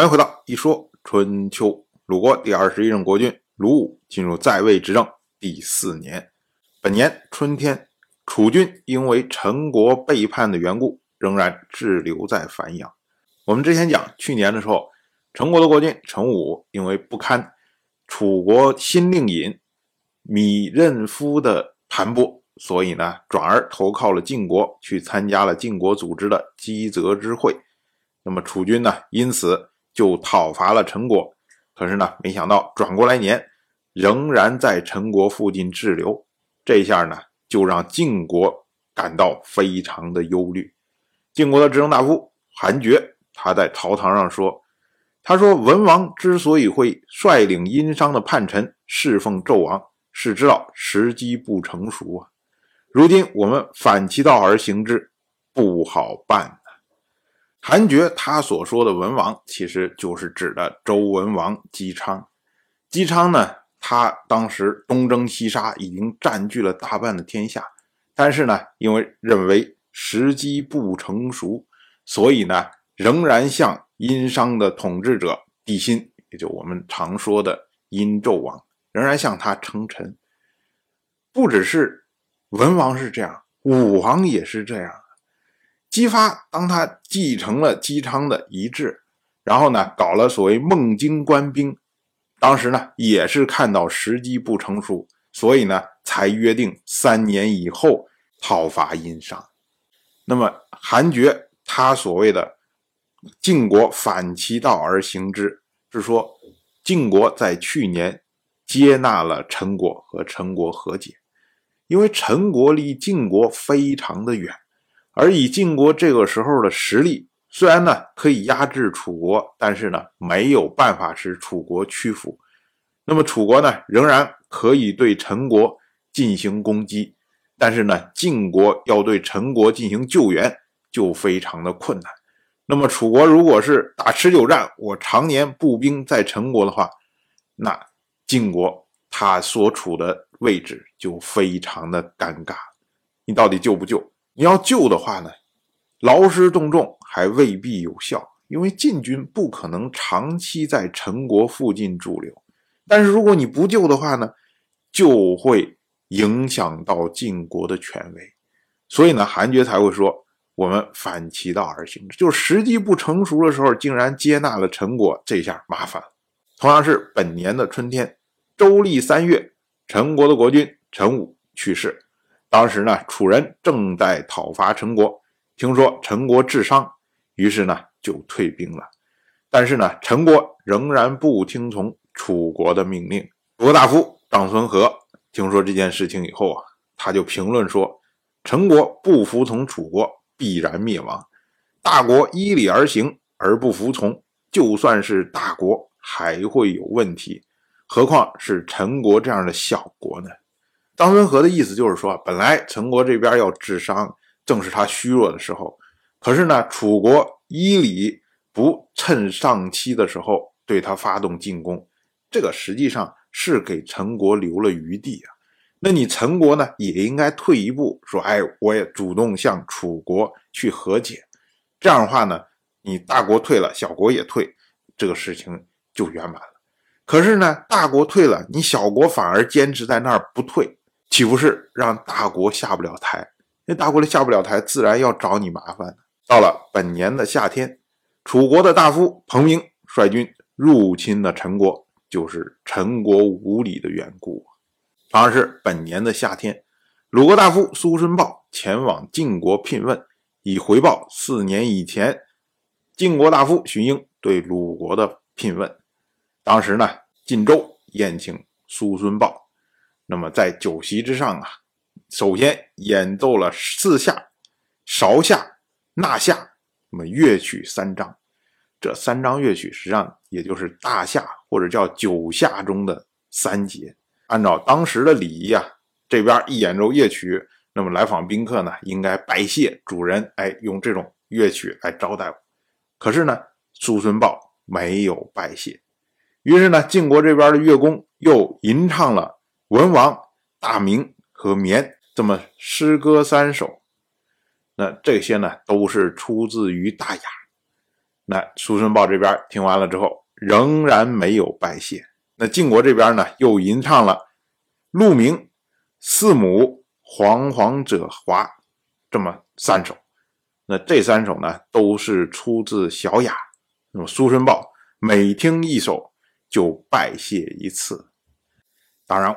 欢迎回到一说春秋。鲁国第二十一任国君鲁武进入在位执政第四年，本年春天，楚军因为陈国背叛的缘故，仍然滞留在繁阳。我们之前讲，去年的时候，陈国的国君陈武因为不堪楚国新令尹米任夫的盘剥，所以呢，转而投靠了晋国，去参加了晋国组织的姬泽之会。那么楚军呢，因此。就讨伐了陈国，可是呢，没想到转过来年，仍然在陈国附近滞留。这下呢，就让晋国感到非常的忧虑。晋国的执政大夫韩厥，他在朝堂上说：“他说文王之所以会率领殷商的叛臣侍奉纣王，是知道时机不成熟啊。如今我们反其道而行之，不好办。”韩厥他所说的文王，其实就是指的周文王姬昌。姬昌呢，他当时东征西杀，已经占据了大半的天下，但是呢，因为认为时机不成熟，所以呢，仍然向殷商的统治者帝辛，也就我们常说的殷纣王，仍然向他称臣。不只是文王是这样，武王也是这样。姬发，当他继承了姬昌的遗志，然后呢，搞了所谓孟津官兵，当时呢，也是看到时机不成熟，所以呢，才约定三年以后讨伐殷商。那么韩厥他所谓的晋国反其道而行之，是说晋国在去年接纳了陈国和陈国和解，因为陈国离晋国非常的远。而以晋国这个时候的实力，虽然呢可以压制楚国，但是呢没有办法使楚国屈服。那么楚国呢仍然可以对陈国进行攻击，但是呢晋国要对陈国进行救援就非常的困难。那么楚国如果是打持久战，我常年步兵在陈国的话，那晋国他所处的位置就非常的尴尬。你到底救不救？你要救的话呢，劳师动众还未必有效，因为晋军不可能长期在陈国附近驻留。但是如果你不救的话呢，就会影响到晋国的权威。所以呢，韩厥才会说我们反其道而行之，就是时机不成熟的时候，竟然接纳了陈国，这下麻烦了。同样是本年的春天，周历三月，陈国的国君陈武去世。当时呢，楚人正在讨伐陈国，听说陈国治伤，于是呢就退兵了。但是呢，陈国仍然不听从楚国的命令。楚国大夫长孙和听说这件事情以后啊，他就评论说：“陈国不服从楚国，必然灭亡。大国依礼而行而不服从，就算是大国还会有问题，何况是陈国这样的小国呢？”张孙和的意思就是说，本来陈国这边要治伤，正是他虚弱的时候。可是呢，楚国依礼不趁上期的时候对他发动进攻，这个实际上是给陈国留了余地啊。那你陈国呢，也应该退一步，说，哎，我也主动向楚国去和解。这样的话呢，你大国退了，小国也退，这个事情就圆满了。可是呢，大国退了，你小国反而坚持在那儿不退。岂不是让大国下不了台？那大国的下不了台，自然要找你麻烦。到了本年的夏天，楚国的大夫彭明率军入侵了陈国，就是陈国无礼的缘故。同样是本年的夏天，鲁国大夫苏孙豹前往晋国聘问，以回报四年以前晋国大夫荀英对鲁国的聘问。当时呢，晋州宴请苏孙豹。那么在酒席之上啊，首先演奏了四下、韶下、纳下，那么乐曲三章。这三章乐曲实际上也就是大夏或者叫九夏中的三节。按照当时的礼仪啊，这边一演奏乐曲，那么来访宾客呢应该拜谢主人，哎，用这种乐曲来招待我。可是呢，苏孙豹没有拜谢，于是呢，晋国这边的乐工又吟唱了。文王、大明和绵这么诗歌三首，那这些呢都是出自于《大雅》。那苏孙豹这边听完了之后，仍然没有拜谢。那晋国这边呢，又吟唱了“鹿鸣”“四母”“惶惶者华”这么三首。那这三首呢，都是出自《小雅》。那么苏孙豹每听一首就拜谢一次。当然，